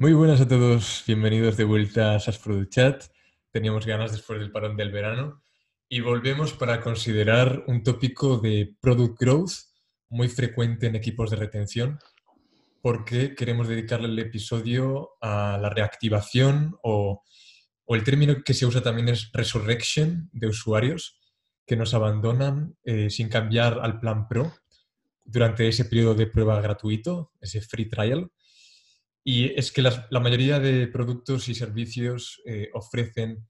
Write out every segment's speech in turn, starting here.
Muy buenas a todos, bienvenidos de vuelta a SAS Chat. Teníamos ganas después del parón del verano y volvemos para considerar un tópico de product growth muy frecuente en equipos de retención porque queremos dedicarle el episodio a la reactivación o, o el término que se usa también es resurrection de usuarios que nos abandonan eh, sin cambiar al plan pro durante ese periodo de prueba gratuito, ese free trial. Y es que la mayoría de productos y servicios eh, ofrecen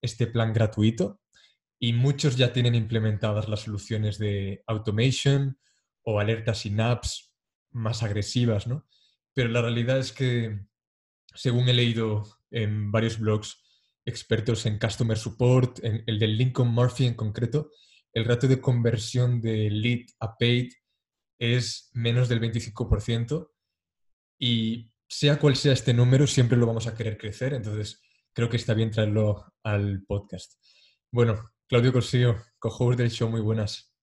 este plan gratuito y muchos ya tienen implementadas las soluciones de automation o alertas sin apps más agresivas, ¿no? Pero la realidad es que, según he leído en varios blogs expertos en Customer Support, en el del Lincoln Murphy en concreto, el ratio de conversión de lead a paid es menos del 25% y sea cual sea este número, siempre lo vamos a querer crecer, entonces creo que está bien traerlo al podcast. Bueno, Claudio Corsillo, co del show, muy buenas.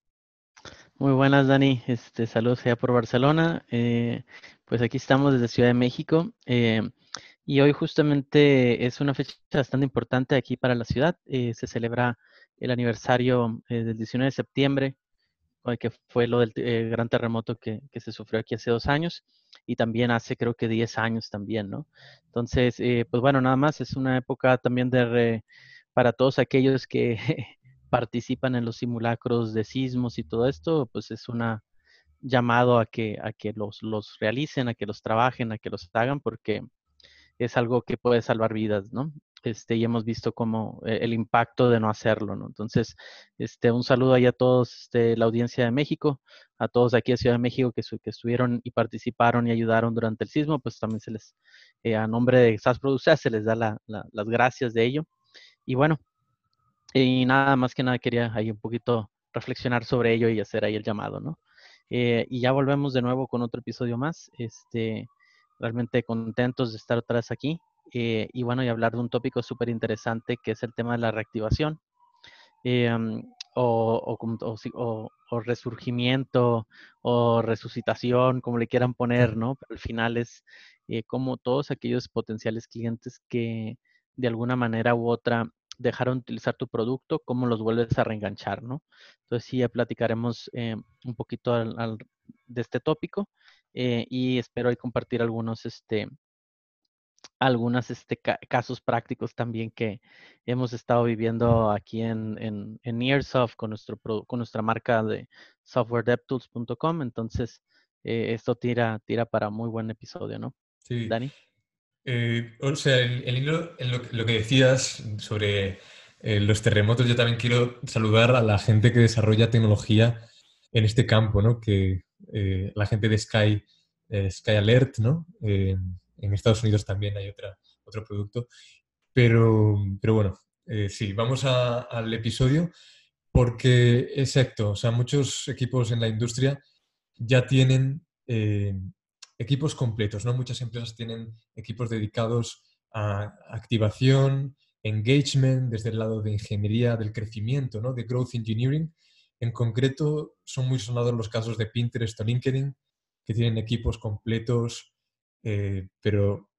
Muy buenas, Dani. Este, saludos allá por Barcelona. Eh, pues aquí estamos desde Ciudad de México. Eh, y hoy justamente es una fecha bastante importante aquí para la ciudad. Eh, se celebra el aniversario del 19 de septiembre, que fue lo del gran terremoto que, que, se sufrió aquí hace dos años y también hace creo que 10 años también, ¿no? Entonces, pues bueno, nada más es una época también de para todos aquellos que participan en los simulacros de sismos y todo esto, pues es una llamado a que, a que los, los realicen, a que los trabajen, a que los hagan, porque es algo que puede salvar vidas, ¿no? Este, y hemos visto como eh, el impacto de no hacerlo, ¿no? Entonces, este, un saludo ahí a todos, este, la audiencia de México, a todos aquí de Ciudad de México que, que estuvieron y participaron y ayudaron durante el sismo, pues también se les, eh, a nombre de SAS Producer, se les da las gracias de ello. Y bueno, y nada más que nada quería ahí un poquito reflexionar sobre ello y hacer ahí el llamado, ¿no? Eh, y ya volvemos de nuevo con otro episodio más. Este, realmente contentos de estar otra vez aquí. Eh, y bueno, y hablar de un tópico súper interesante que es el tema de la reactivación. Eh, o, o, o, resurgimiento o resucitación, como le quieran poner, ¿no? Pero al final es como todos aquellos potenciales clientes que de alguna manera u otra dejaron de utilizar tu producto, cómo los vuelves a reenganchar, ¿no? Entonces sí, ya platicaremos eh, un poquito de este tópico eh, y espero hoy compartir algunos, este, algunos este, casos prácticos también que hemos estado viviendo aquí en, en, en Nearsoft con, nuestro, con nuestra marca de softwaredevtools.com. Entonces, eh, esto tira, tira para muy buen episodio, ¿no? Sí. Dani. Eh, o sea, en, lo, que decías sobre eh, los terremotos, yo también quiero saludar a la gente que desarrolla tecnología en este campo, ¿no? Que eh, la gente de Sky, Sky Alert, ¿no? En Estados Unidos también hay otra, otro producto. Pero, pero bueno, sí, vamos al episodio porque, exacto, o sea, muchos equipos en la industria ya tienen equipos completos, ¿no? Muchas empresas tienen equipos dedicados a activación, engagement, desde el lado de ingeniería del crecimiento, ¿no? De growth engineering. En concreto, son muy sonados los casos de Pinterest o LinkedIn, que tienen equipos completos, eh, pero,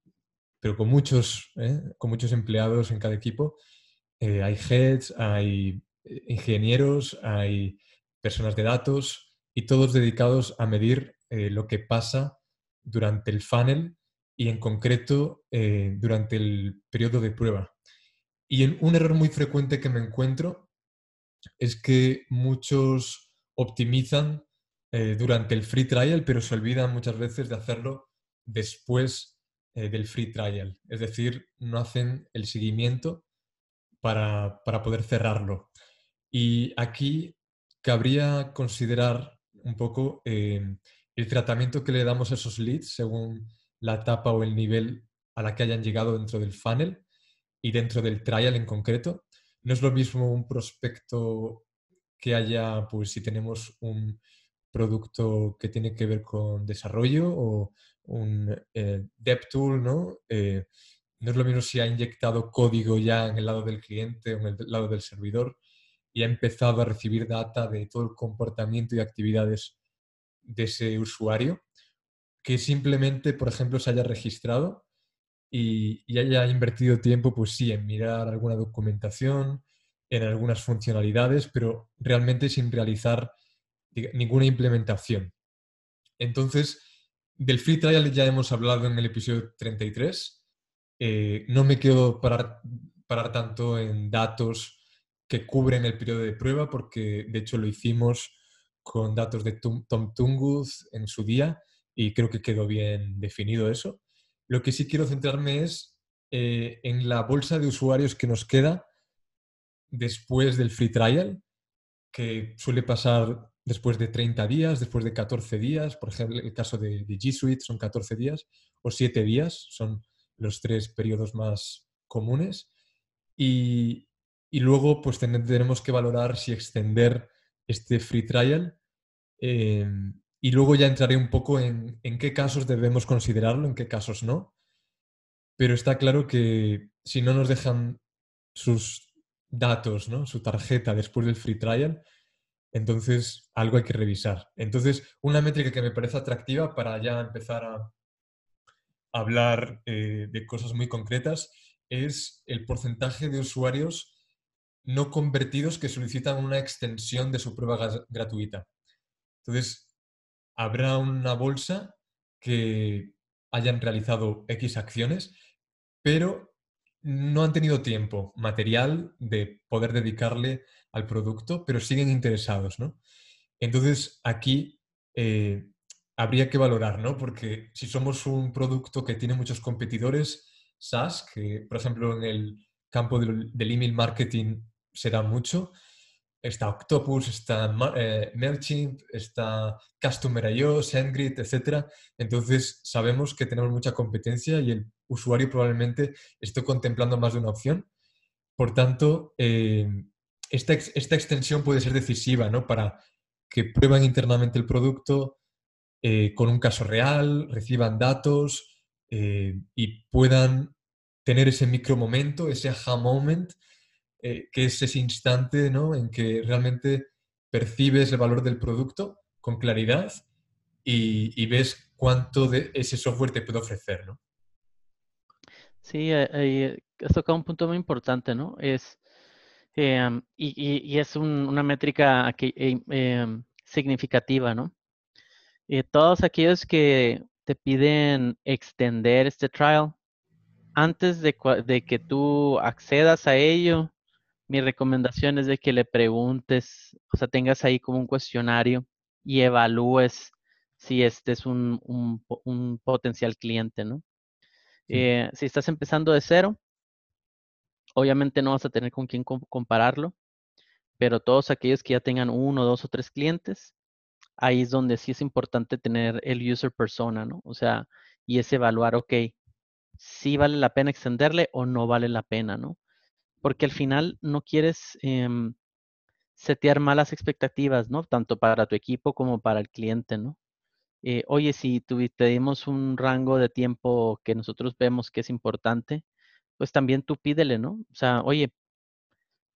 pero con, muchos, ¿eh? con muchos empleados en cada equipo. Eh, hay heads, hay ingenieros, hay personas de datos y todos dedicados a medir lo que pasa durante el funnel y en concreto eh, durante el periodo de prueba. Y un error muy frecuente que me encuentro es que muchos optimizan eh, durante el free trial, pero se olvidan muchas veces de hacerlo después eh, del free trial. Es decir, no hacen el seguimiento para, para poder cerrarlo. Y aquí cabría considerar un poco el tratamiento que le damos a esos leads según la etapa o el nivel a la que hayan llegado dentro del funnel y dentro del trial en concreto. No es lo mismo un prospecto que haya, pues si tenemos un producto que tiene que ver con desarrollo o un eh, tool, ¿no? Eh, no es lo mismo si ha inyectado código ya en el lado del cliente o en el lado del servidor y ha empezado a recibir data de todo el comportamiento y actividades de ese usuario que simplemente, por ejemplo, se haya registrado y, y haya invertido tiempo, pues sí, en mirar alguna documentación, en algunas funcionalidades, pero realmente sin realizar ninguna implementación. Entonces, del free trial ya hemos hablado en el episodio 33. Eh, no me quiero parar, tanto en datos que cubren el periodo de prueba, porque de hecho lo hicimos con datos de Tom Tungus en su día y creo que quedó bien definido eso. Lo que sí quiero centrarme es eh, en la bolsa de usuarios que nos queda después del free trial, que suele pasar después de 30 días, después de 14 días, por ejemplo, el caso de, G Suite son 14 días o 7 días, son los tres periodos más comunes. Y, luego, pues tenemos que valorar si extender este free trial. Em, y luego ya entraré un poco en, en qué casos debemos considerarlo, en qué casos no. Pero está claro que si no nos dejan sus datos, ¿no? su tarjeta después del free trial, entonces, algo hay que revisar. Entonces, una métrica que me parece atractiva para ya empezar a hablar eh, de cosas muy concretas es el porcentaje de usuarios no convertidos que solicitan una extensión de su prueba gratuita. Entonces, habrá una bolsa que hayan realizado X acciones, pero no han tenido tiempo material de poder dedicarle al producto, pero siguen interesados, ¿no? Entonces, aquí eh, habría que valorar, ¿no? Porque si somos un producto que tiene muchos competidores, SaaS, que por ejemplo en el campo del, email marketing se da mucho, está Octopus, está eh, MailChimp, está Customer.io, SendGrid, etc. Entonces sabemos que tenemos mucha competencia y el usuario probablemente esté contemplando más de una opción. Por tanto, eh, esta, extensión puede ser decisiva ¿no? para que prueban internamente el producto eh, con un caso real, reciban datos eh, y puedan tener ese micro momento, ese aha moment, que es ese instante ¿no? en que realmente percibes el valor del producto con claridad y, y ves cuánto de ese software te puede ofrecer. ¿no? Sí, eh, has tocado un punto muy importante, ¿no? Es, em, y, es una métrica eh, em, significativa, ¿no? Eh, todos aquellos que te piden extender este trial, antes de, de, que tú accedas a ello, mi recomendación es de que le preguntes, o sea, tengas ahí como un cuestionario y evalúes si este es un potencial cliente, ¿no? Eh, si estás empezando de cero, obviamente no vas a tener con quién compararlo, pero todos aquellos que ya tengan uno, dos o tres clientes, ahí es donde sí es importante tener el user persona, ¿no? O sea, y es evaluar, ok, si vale la pena extenderle o no vale la pena, ¿no? Porque al final no quieres em, setear malas expectativas, ¿no? Tanto para tu equipo como para el cliente, ¿no? Eh, oye, si te dimos un rango de tiempo que nosotros vemos que es importante, pues también tú pídele, ¿no? O sea, oye,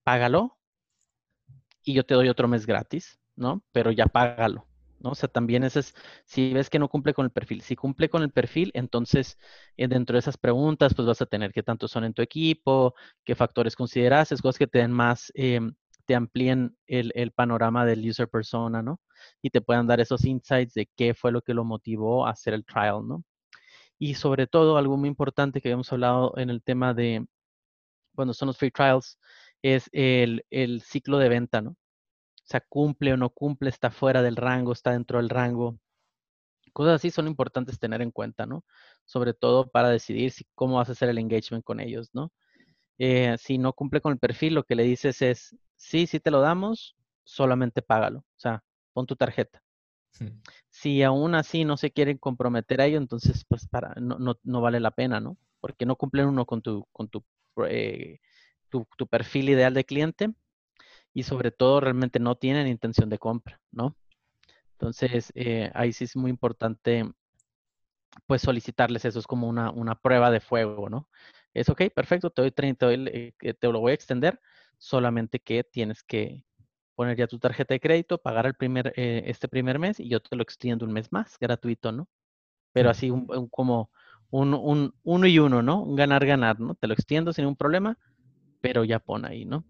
págalo y yo te doy otro mes gratis, ¿no? Pero ya págalo, ¿no? O sea, también ese es, si ves que no cumple con el perfil, si cumple con el perfil, entonces eh, dentro de esas preguntas, pues vas a tener qué tanto son en tu equipo, qué factores consideras, es cosas que te den más, em, te amplíen el, el panorama del user persona, ¿no? Y te puedan dar esos insights de qué fue lo que lo motivó a hacer el trial, ¿no? Y sobre todo, algo muy importante que habíamos hablado en el tema de cuando son los free trials, es el, el ciclo de venta, ¿no? O sea, cumple o no cumple, está fuera del rango, está dentro del rango. Cosas así son importantes tener en cuenta, ¿no? Sobre todo para decidir cómo vas a hacer el engagement con ellos, ¿no? Eh, si no cumple con el perfil, lo que le dices es, sí, sí te lo damos, solamente págalo. O sea, pon tu tarjeta. Si aún así no se quieren comprometer a ello, entonces pues para, no, no, no vale la pena, ¿no? Porque no cumplen uno con tu, con tu, eh, tu, perfil ideal de cliente y sobre todo realmente no tienen intención de compra, ¿no? Entonces, eh, ahí sí es muy importante, pues solicitarles eso, es como una, una prueba de fuego, ¿no? Es ok, perfecto, te doy 30, te, te lo voy a extender, solamente que tienes que, poner ya tu tarjeta de crédito, pagar el primer, eh, este primer mes y yo te lo extiendo un mes más, gratuito, ¿no? Pero así un, como un, un, uno y uno, ¿no? Un ganar-ganar, ¿no? Te lo extiendo sin ningún problema, pero ya pon ahí, ¿no?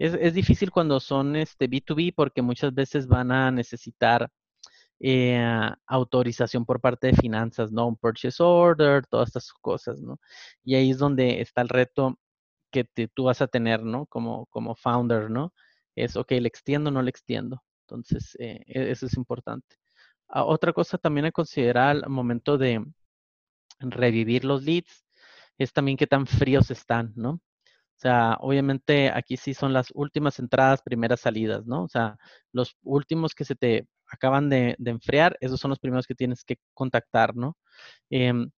Es, es difícil cuando son este B2B porque muchas veces van a necesitar eh, autorización por parte de finanzas, ¿no? Un purchase order, todas estas cosas, ¿no? Y ahí es donde está el reto que tú vas a tener, ¿no? Como, como founder, ¿no? Es, ok, ¿le extiendo o no le extiendo? Entonces, eh, e, eso es importante. Ah, otra cosa también a considerar al momento de revivir los leads es también qué tan fríos están, ¿no? O sea, obviamente aquí sí son las últimas entradas, primeras salidas, ¿no? O sea, los últimos que se te acaban de, enfriar, esos son los primeros que tienes que contactar, ¿no? Em,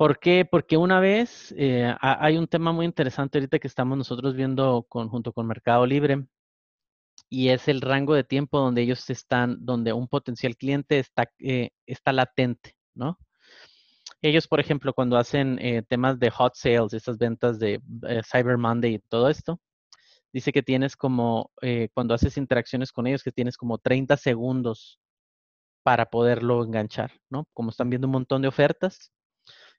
¿Por qué? Porque una vez eh, hay un tema muy interesante ahorita que estamos nosotros viendo junto con Mercado Libre y es el rango de tiempo donde ellos están, donde un potencial cliente está, eh, está latente, ¿no? Ellos, por ejemplo, cuando hacen eh, temas de hot sales, estas ventas de Cyber Monday y todo esto, dice que tienes como, cuando haces interacciones con ellos, que tienes como 30 segundos para poderlo enganchar, ¿no? Como están viendo un montón de ofertas,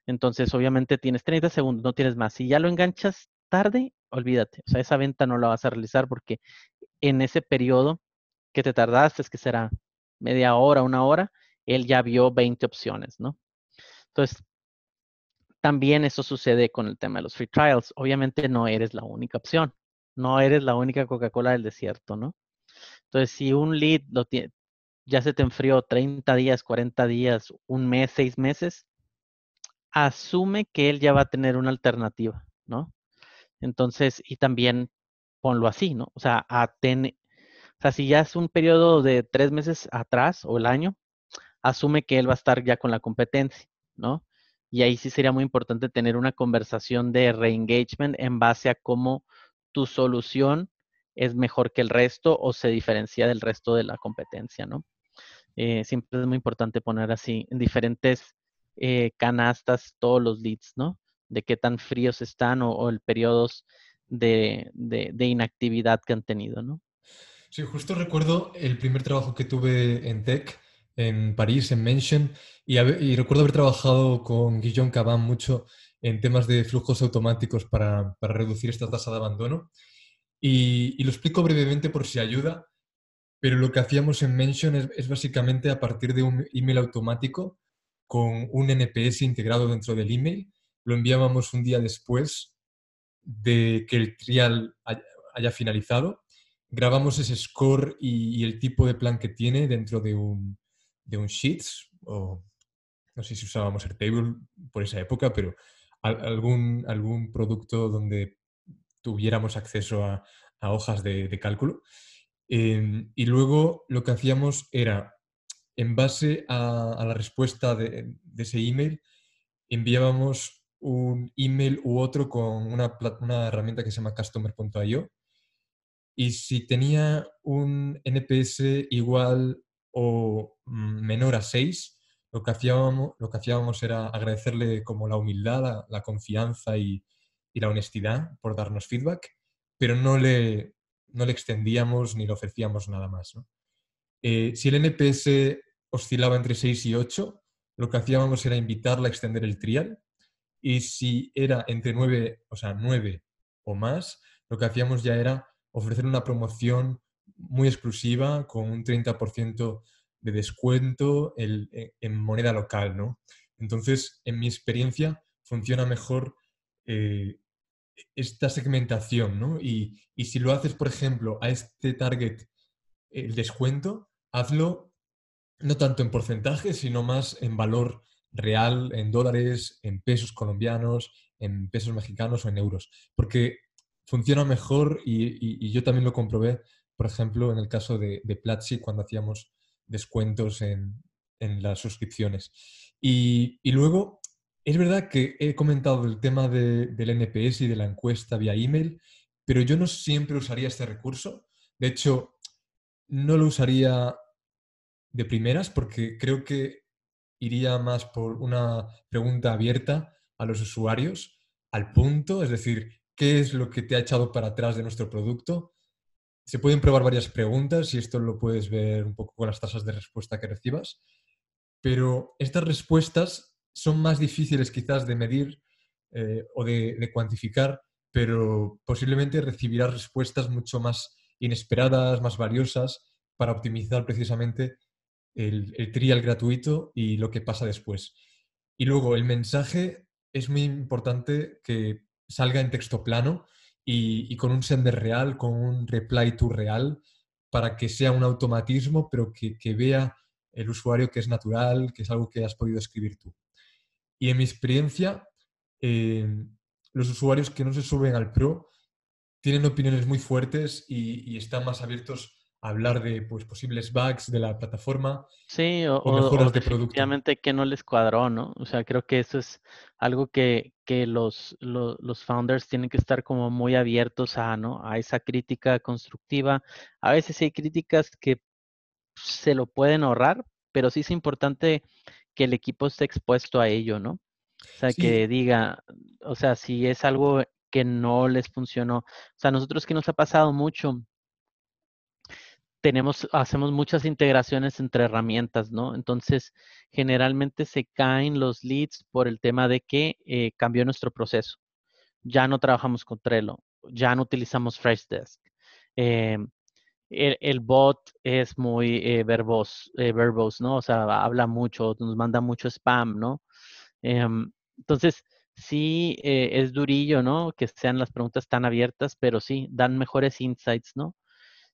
entonces obviamente tienes 30 segundos, no tienes más. Si ya lo enganchas tarde, olvídate, o sea, esa venta no la vas a realizar porque en ese periodo que te tardaste, es que será media hora, una hora, él ya vio 20 opciones, ¿no? Entonces, también eso sucede con el tema de los free trials. Obviamente no eres la única opción no eres la única Coca-Cola del desierto, ¿no? Entonces, si un lead lo tiene, ya se te enfrió 30 días, 40 días, un mes, seis meses, asume que él ya va a tener una alternativa, ¿no? Entonces, y también ponlo así, ¿no? O sea, o sea, si ya es un periodo de tres meses atrás o el año, asume que él va a estar ya con la competencia, ¿no? Y ahí sí sería muy importante tener una conversación de re-engagement en base a cómo tu solución es mejor que el resto o se diferencia del resto de la competencia, ¿no? Eh, siempre es muy importante poner así en diferentes eh, canastas todos los leads, ¿no? De qué tan fríos están o, el periodos de, inactividad que han tenido, ¿no? Sí, justo recuerdo el primer trabajo que tuve en Tech, en París, en Mention, y, recuerdo haber trabajado con Guillaume Caban mucho en temas de flujos automáticos para, reducir esta tasa de abandono. Y, lo explico brevemente por si ayuda, pero lo que hacíamos en Mention es, básicamente a partir de un email automático con un NPS integrado dentro del email, lo enviábamos un día después de que el trial haya, finalizado, grabamos ese score y, el tipo de plan que tiene dentro de un, de un Sheets, o no sé si usábamos Airtable por esa época, pero algún, algún producto donde tuviéramos acceso a, hojas de, cálculo. Em, y luego lo que hacíamos era, en base a, la respuesta de, ese email, enviábamos un email u otro con una, una herramienta que se llama customer.io. Y si tenía un NPS igual o mm, menor a 6, lo que hacíamos, lo que hacíamos era agradecerle como la humildad, la, confianza y, la honestidad por darnos feedback, pero no le, no le extendíamos ni le ofrecíamos nada más. Eh, si el NPS oscilaba entre 6 y 8, lo que hacíamos era invitarla a extender el trial y si era entre 9, o sea, 9 o más, lo que hacíamos ya era ofrecer una promoción muy exclusiva con un 30% de descuento e, en moneda local, ¿no? Entonces, en mi experiencia, funciona mejor eh, esta segmentación, ¿no? Y, si lo haces, por ejemplo, a este target el descuento, hazlo no tanto en porcentaje, sino más en valor real, en dólares, en pesos colombianos, en pesos mexicanos o en euros. Porque funciona mejor y, yo también lo comprobé, por ejemplo, en el caso de, de Platzi, cuando hacíamos descuentos en, las suscripciones. Y, luego, es verdad que he comentado el tema del NPS y de la encuesta vía email, pero yo no siempre usaría este recurso. De hecho, no lo usaría de primeras porque creo que iría más por una pregunta abierta a los usuarios, al punto, es decir, ¿qué es lo que te ha echado para atrás de nuestro producto? Se pueden probar varias preguntas y esto lo puedes ver un poco con las tasas de respuesta que recibas, pero estas respuestas son más difíciles quizás de medir eh, o de, cuantificar, pero posiblemente recibirás respuestas mucho más inesperadas, más valiosas para optimizar precisamente el, el trial gratuito y lo que pasa después. Y luego el mensaje es muy importante que salga en texto plano y, con un sender real, con un reply to real, para que sea un automatismo, pero que, vea el usuario que es natural, que es algo que has podido escribir tú. Y en mi experiencia, eh, los usuarios que no se suben al Pro tienen opiniones muy fuertes y, y están más abiertos hablar de pues, posibles bugs de la plataforma sí, o, mejoras de producto. que no les cuadró, ¿no? O sea, creo que eso es algo que, que los, los, founders tienen que estar como muy abiertos a, ¿no? A esa crítica constructiva. A veces hay críticas que se lo pueden ahorrar, pero sí es importante que el equipo esté expuesto a ello, ¿no? O sea, que diga, o sea, si es algo que no les funcionó. O sea, nosotros que nos ha pasado mucho, tenemos, hacemos muchas integraciones entre herramientas, ¿no? Entonces, generalmente se caen los leads por el tema de que eh, cambió nuestro proceso. Ya no trabajamos con Trello, ya no utilizamos Freshdesk. Eh, el, bot es muy eh, verbos, verbos, ¿no? O sea, habla mucho, nos manda mucho spam, ¿no? Em, entonces, sí, es durillo, ¿no? Que sean las preguntas tan abiertas, pero sí, dan mejores insights, ¿no?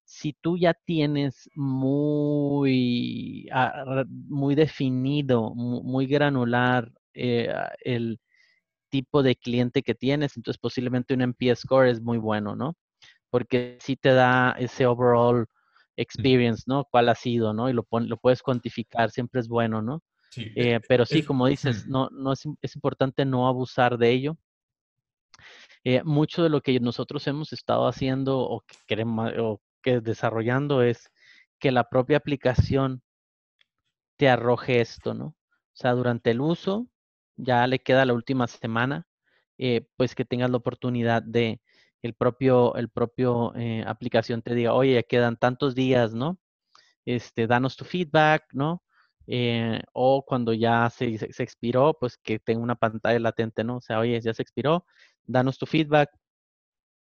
Si tú ya tienes muy, ah, muy definido, muy granular eh, ah, el tipo de cliente que tienes, entonces posiblemente un NPS score es muy bueno, ¿no? Porque sí te da ese overall experience, ¿no? ¿Cuál ha sido, ¿no? Y lo, lo puedes cuantificar, siempre es bueno, ¿no? Sí, eh, eh, pero sí, como dices, no, no es, es, importante no abusar de ello. mucho de lo que nosotros hemos estado haciendo o que queremos, o que desarrollando es que la propia aplicación te arroje esto, ¿no? O sea, durante el uso, ya le queda la última semana, eh, pues que tengas la oportunidad de el propio, el propio eh, aplicación te diga, oye, ya quedan tantos días, ¿no? Este, danos tu feedback, ¿no? Eh, o cuando ya se, se, expiró, pues que tenga una pantalla latente, ¿no? O sea, oye, ya se expiró, danos tu feedback,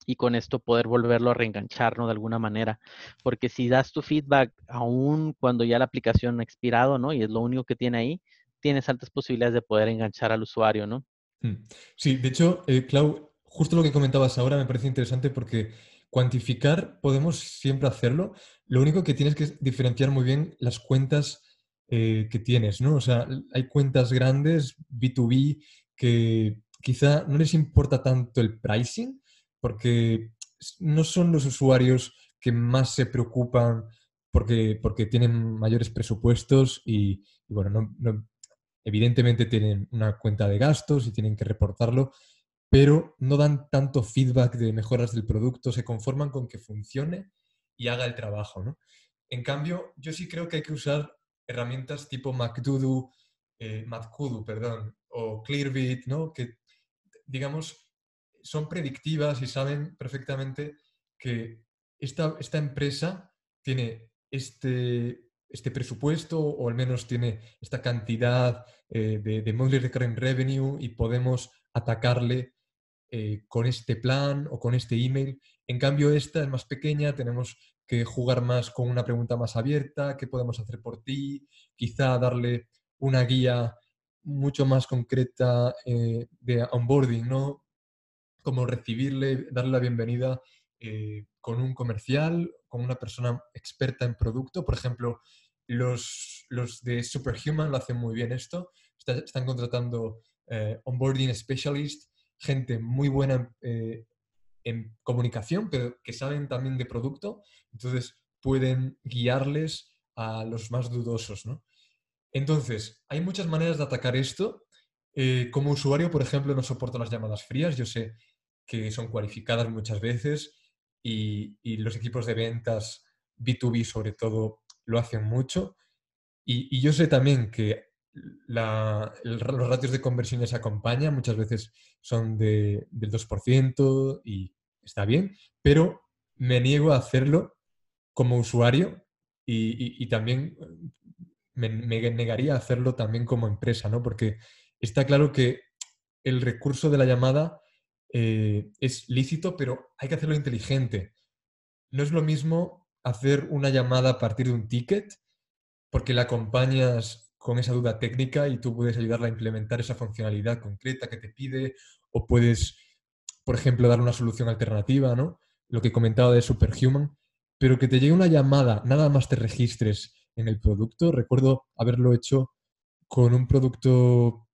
y con esto poder volverlo a reenganchar, ¿no? De alguna manera. Porque si das tu feedback aún cuando ya la aplicación ha expirado, ¿no? Y es lo único que tiene ahí, tienes altas posibilidades de poder enganchar al usuario, ¿no? Hmm. Sí, de hecho, eh, Clau, justo lo que comentabas ahora me parece interesante porque cuantificar podemos siempre hacerlo. Lo único que tienes que diferenciar muy bien las cuentas eh, que tienes, ¿no? O sea, hay cuentas grandes, B2B, que quizá no les importa tanto el pricing, porque no son los usuarios que más se preocupan porque, porque tienen mayores presupuestos y, bueno, evidentemente tienen una cuenta de gastos y tienen que reportarlo, pero no dan tanto feedback de mejoras del producto, se conforman con que funcione y haga el trabajo. ¿no? En cambio, yo sí creo que hay que usar herramientas tipo MacDoodoo, eh, perdón, o Clearbit, ¿no? que digamos son predictivas y saben perfectamente que esta, esta empresa tiene este, este presupuesto o al menos tiene esta cantidad eh, de, de, monthly recurring revenue y podemos atacarle eh, con este plan o con este email. En cambio, esta es más pequeña, tenemos que jugar más con una pregunta más abierta, ¿qué podemos hacer por ti? Quizá darle una guía mucho más concreta eh, de onboarding, ¿no? Como recibirle, darle la bienvenida eh, con un comercial, con una persona experta en producto. Por ejemplo, los, los de Superhuman lo hacen muy bien esto. están contratando eh, onboarding specialist, gente muy buena eh, en comunicación, pero que saben también de producto. Entonces pueden guiarles a los más dudosos. ¿no? Entonces, hay muchas maneras de atacar esto. como usuario, por ejemplo, no soporto las llamadas frías. Yo sé que son cualificadas muchas veces y, los equipos de ventas B2B sobre todo lo hacen mucho. Y, yo sé también que los ratios de conversión se acompañan, muchas veces son de, del 2% y está bien, pero me niego a hacerlo como usuario y, también me, me, negaría a hacerlo también como empresa, ¿no? Porque está claro que el recurso de la llamada eh, es lícito, pero hay que hacerlo inteligente. No es lo mismo hacer una llamada a partir de un ticket, porque la acompañas con esa duda técnica y tú puedes ayudarla a implementar esa funcionalidad concreta que te pide, o puedes, por ejemplo, dar una solución alternativa, ¿no? Lo que he comentado de Superhuman, pero que te llegue una llamada, nada más te registres en el producto. Recuerdo haberlo hecho con un producto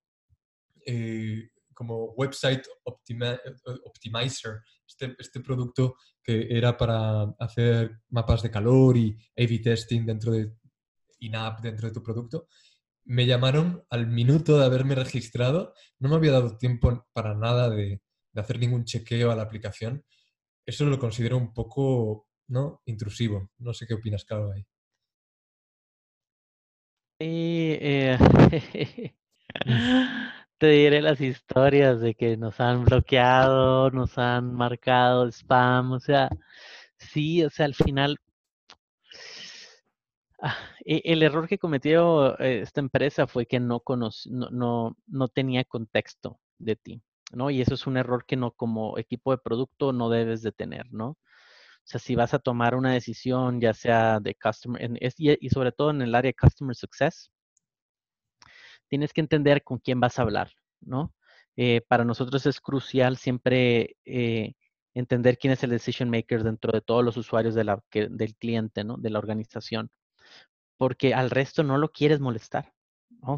eh, como Website Optimizer, este, este, producto que era para hacer mapas de calor y A-B testing dentro de in-app, dentro de tu producto. Me llamaron al minuto de haberme registrado, no me había dado tiempo para nada de, de hacer ningún chequeo a la aplicación. Eso lo considero un poco ¿no? intrusivo. No sé qué opinas, Carlos, ahí. eh, te diré las historias de que nos han bloqueado, nos han marcado spam, o sea, sí, o sea, al final ah, e, el error que cometió eh, esta empresa fue que no, no, no, no tenía contexto de ti, ¿no? Y eso es un error que no como equipo de producto no debes de tener, ¿no? O sea, si vas a tomar una decisión, ya sea de customer, y, sobre todo en el área de customer success, tienes que entender con quién vas a hablar, ¿no? Eh, para nosotros es crucial siempre eh, entender quién es el decision maker dentro de todos los usuarios de la, del cliente, ¿no? De la organización. Porque al resto no lo quieres molestar.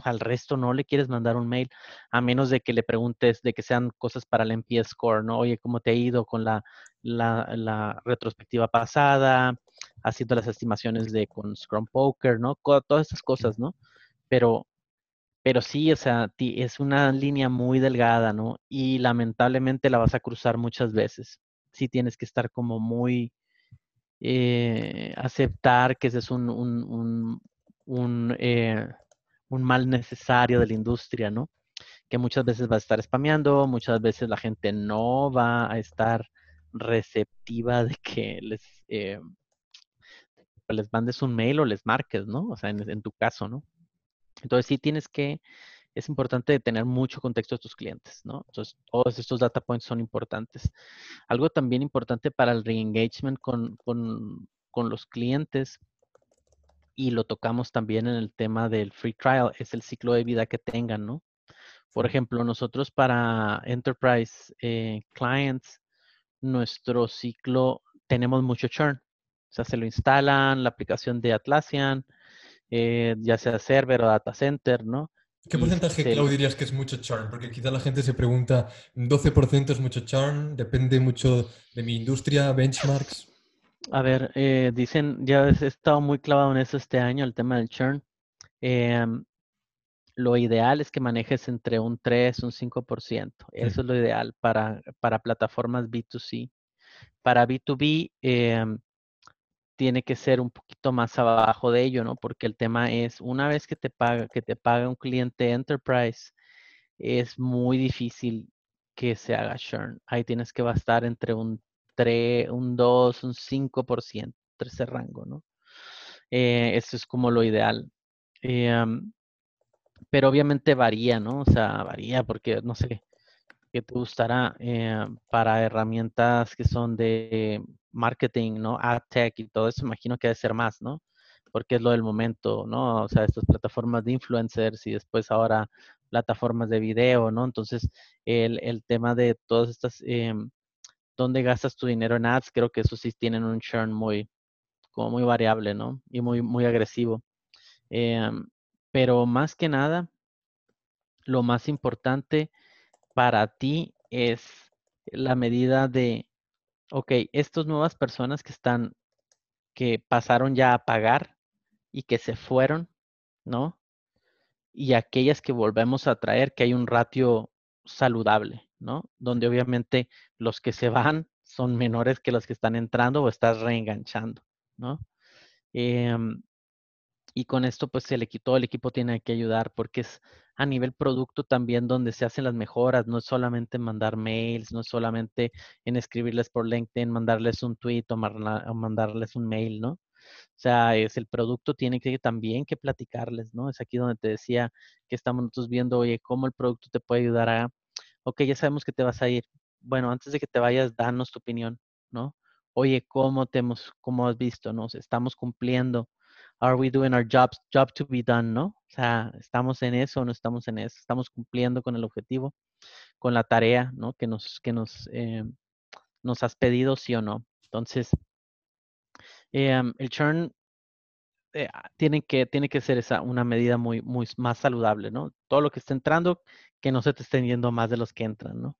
Al resto no le quieres mandar un mail, a menos de que le preguntes de que sean cosas para el NPS score, ¿no? Oye, ¿cómo te ha ido con la, la, retrospectiva pasada? Haciendo las estimaciones de con Scrum Poker, ¿no? Todas esas cosas, ¿no? Pero, pero sí, o sea, es una línea muy delgada, ¿no? Y lamentablemente la vas a cruzar muchas veces. Sí tienes que estar como muy, eh, aceptar que ese es un, un, un, eh, un mal necesario de la industria, ¿no? Que muchas veces va a estar spameando, muchas veces la gente no va a estar receptiva de que les, eh, les mandes un mail o les marques, ¿no? O sea, en, tu caso, ¿no? Entonces sí tienes que, es importante tener mucho contexto de tus clientes, ¿no? Entonces todos estos data points son importantes. Algo también importante para el re-engagement con, con, con los clientes y lo tocamos también en el tema del free trial, es el ciclo de vida que tengan, ¿no? Por ejemplo, nosotros para Enterprise eh, Clients, nuestro ciclo, tenemos mucho churn. O sea, se lo instalan, la aplicación de Atlassian, eh, ya sea server o data center, ¿no? ¿Qué porcentaje, Clau, dirías que es mucho churn? Porque quizá la gente se pregunta, 12% es mucho churn, depende mucho de mi industria, benchmarks. A ver, eh, dicen, ya he estado muy clavado en eso este año, el tema del churn. Em, lo ideal es que manejes entre un 3 y un 5%. Eso es lo ideal para, para plataformas B2C. Para B2B em, tiene que ser un poquito más abajo de ello, ¿no? Porque el tema es, una vez que te paga, que te paga un cliente enterprise, es muy difícil que se haga churn. Ahí tienes que bastar entre un un 2, un 5%, ese rango, ¿no? Eh, eso es como lo ideal. Eh, pero obviamente varía, ¿no? O sea, varía porque, no sé, qué te gustará eh, para herramientas que son de marketing, ¿no? Ad tech y todo eso, imagino que debe ser más, ¿no? Porque es lo del momento, ¿no? O sea, estas plataformas de influencers y después ahora plataformas de video, ¿no? Entonces, el, el tema de todas estas em, dónde gastas tu dinero en ads, creo que eso sí tienen un churn muy, como muy variable, ¿no? Y muy, muy agresivo. Em, pero más que nada, lo más importante para ti es la medida de, ok, estas nuevas personas que están, que pasaron ya a pagar y que se fueron, ¿no? Y aquellas que volvemos a traer, que hay un ratio saludable, ¿no? Donde obviamente los que se van son menores que los que están entrando o estás reenganchando, ¿no? Em, y con esto, pues el equipo, todo el equipo tiene que ayudar porque es a nivel producto también donde se hacen las mejoras, no es solamente mandar mails, no es solamente en escribirles por LinkedIn, mandarles un tweet o, mandarles un mail, ¿no? O sea, es el producto tiene que también que platicarles, ¿no? Es aquí donde te decía que estamos nosotros viendo, oye, cómo el producto te puede ayudar a, ok, ya sabemos que te vas a ir. Bueno, antes de que te vayas, danos tu opinión, ¿no? Oye, ¿cómo te hemos, cómo has visto, no? Estamos cumpliendo. Are we doing our jobs, job to be done, no? O sea, ¿estamos en eso o no estamos en eso? ¿Estamos cumpliendo con el objetivo, con la tarea, ¿no? Que nos, que nos, eh, nos has pedido, sí o no. Entonces, em, el churn eh, ah, tiene, que, tiene que ser esa, una medida muy, muy más saludable, ¿no? Todo lo que está entrando, que no se te estén yendo más de los que entran, ¿no?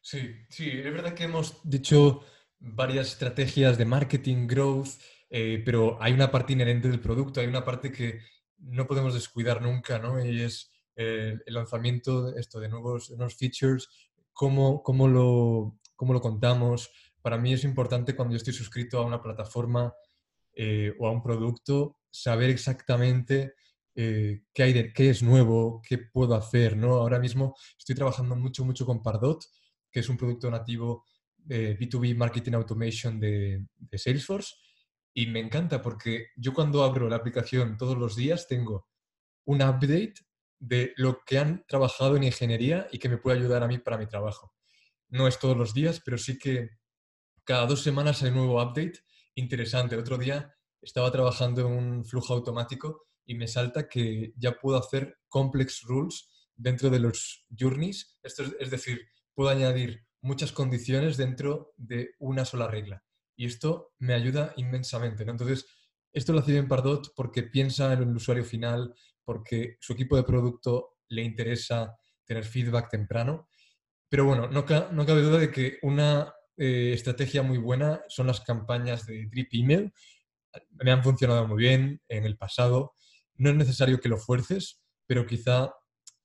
Sí, sí, es verdad que hemos dicho varias estrategias de marketing, growth, eh, pero hay una parte inherente del producto, hay una parte que no podemos descuidar nunca, ¿no? Y es eh, el lanzamiento esto, de nuevos, de nuevos features, cómo, cómo, lo, cómo lo contamos. Para mí es importante cuando yo estoy suscrito a una plataforma eh, o a un producto, saber exactamente eh, qué, hay de, qué es nuevo, qué puedo hacer. ¿no? Ahora mismo estoy trabajando mucho, mucho con Pardot, que es un producto nativo de B2B Marketing Automation de, de Salesforce. Y me encanta porque yo cuando abro la aplicación todos los días tengo un update de lo que han trabajado en ingeniería y que me puede ayudar a mí para mi trabajo no es todos los días, pero sí que cada dos semanas hay un nuevo update interesante. Otro día estaba trabajando en un flujo automático y me salta que ya puedo hacer complex rules dentro de los journeys. Esto es, decir, puedo añadir muchas condiciones dentro de una sola regla. Y esto me ayuda inmensamente. Entonces, esto lo hace bien Pardot porque piensa en el usuario final, porque su equipo de producto le interesa tener feedback temprano pero bueno, no, no cabe duda de que una eh, estrategia muy buena son las campañas de drip email. Me han funcionado muy bien en el pasado. No es necesario que lo fuerces, pero quizá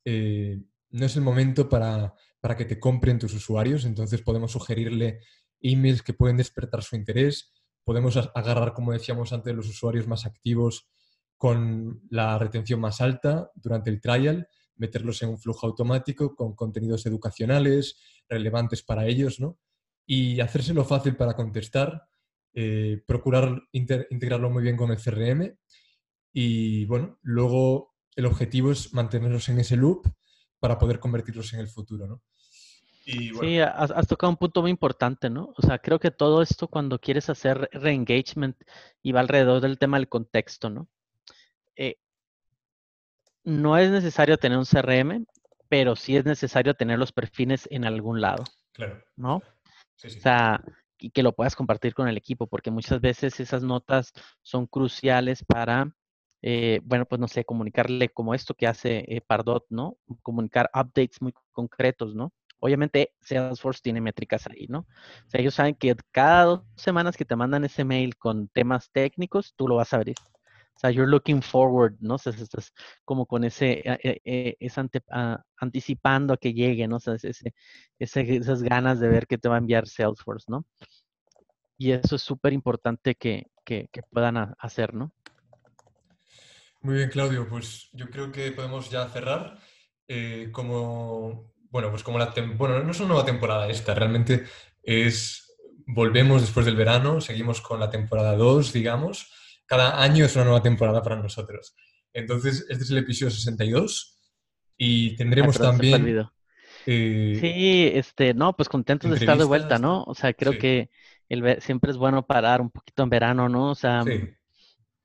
eh, no es el momento para, para que te compren tus usuarios. Entonces podemos sugerirle emails que pueden despertar su interés. Podemos agarrar, como decíamos antes, los usuarios más activos con la retención más alta durante el trial meterlos en un flujo automático con contenidos educacionales relevantes para ellos, ¿no? Y hacérselo fácil para contestar, eh, procurar integrarlo muy bien con el CRM y, bueno, luego el objetivo es mantenerlos en ese loop para poder convertirlos en el futuro, ¿no? Sí, has, has, tocado un punto muy importante, ¿no? O sea, creo que todo esto cuando quieres hacer re-engagement y va alrededor del tema del contexto, ¿no? Eh, no es necesario tener un CRM, pero sí es necesario tener los perfiles en algún lado. Claro. ¿No? O sea, y que lo puedas compartir con el equipo, porque muchas veces esas notas son cruciales para, eh, bueno, pues no sé, comunicarle como esto que hace eh, Pardot, ¿no? Comunicar updates muy concretos, ¿no? Obviamente Salesforce tiene métricas ahí, ¿no? O sea, ellos saben que cada dos semanas que te mandan ese mail con temas técnicos, tú lo vas a abrir. O sea, you're looking forward, ¿no? O sea, estás como con ese, eh, eh, es ah, anticipando a que llegue, ¿no? O sea, ese, esas ganas de ver qué te va a enviar Salesforce, ¿no? Y eso es súper importante que, que, puedan hacer, ¿no? Muy bien, Claudio. Pues yo creo que podemos ya cerrar. Eh, como, bueno, pues como la, bueno, no es una nueva temporada esta, realmente es, volvemos después del verano, seguimos con la temporada 2, digamos cada año es una nueva temporada para nosotros. Entonces, este es el episodio 62 y tendremos también... Eh, sí, este, no, pues contentos de estar de vuelta, ¿no? O sea, creo que el, siempre es bueno parar un poquito en verano, ¿no? O sea,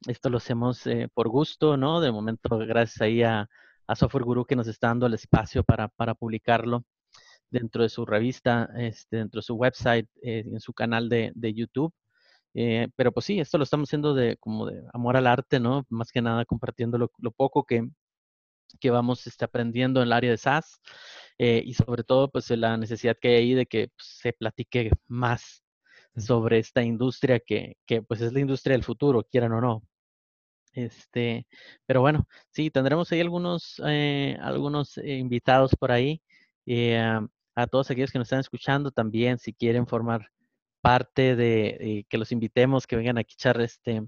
esto lo hacemos eh, por gusto, ¿no? De momento, gracias ahí a, Software Guru que nos está dando el espacio para, para publicarlo dentro de su revista, este, dentro de su website, eh, en su canal de, de YouTube. Eh, pero pues sí, esto lo estamos haciendo de como de amor al arte, ¿no? Más que nada compartiendo lo, poco que, que vamos este, aprendiendo en el área de SaaS eh, y sobre todo pues la necesidad que hay ahí de que pues, se platique más sobre esta industria que, que pues es la industria del futuro, quieran o no. Este, pero bueno, sí, tendremos ahí algunos, eh, algunos invitados por ahí. a todos aquellos que nos están escuchando también, si quieren formar parte de eh, que los invitemos, que vengan a echar este,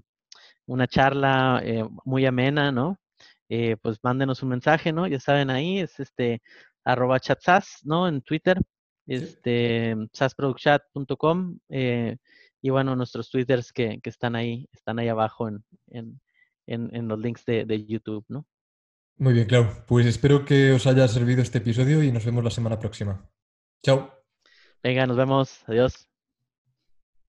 una charla eh, muy amena, ¿no? Eh, pues mándenos un mensaje, ¿no? Ya saben ahí, es este arroba chatsas, ¿no? En Twitter, este sasproductchat.com y bueno, nuestros twitters que, están ahí, están ahí abajo en, en, los links de, de YouTube, ¿no? Muy bien, Clau. Pues espero que os haya servido este episodio y nos vemos la semana próxima. Chao. Venga, nos vemos. Adiós.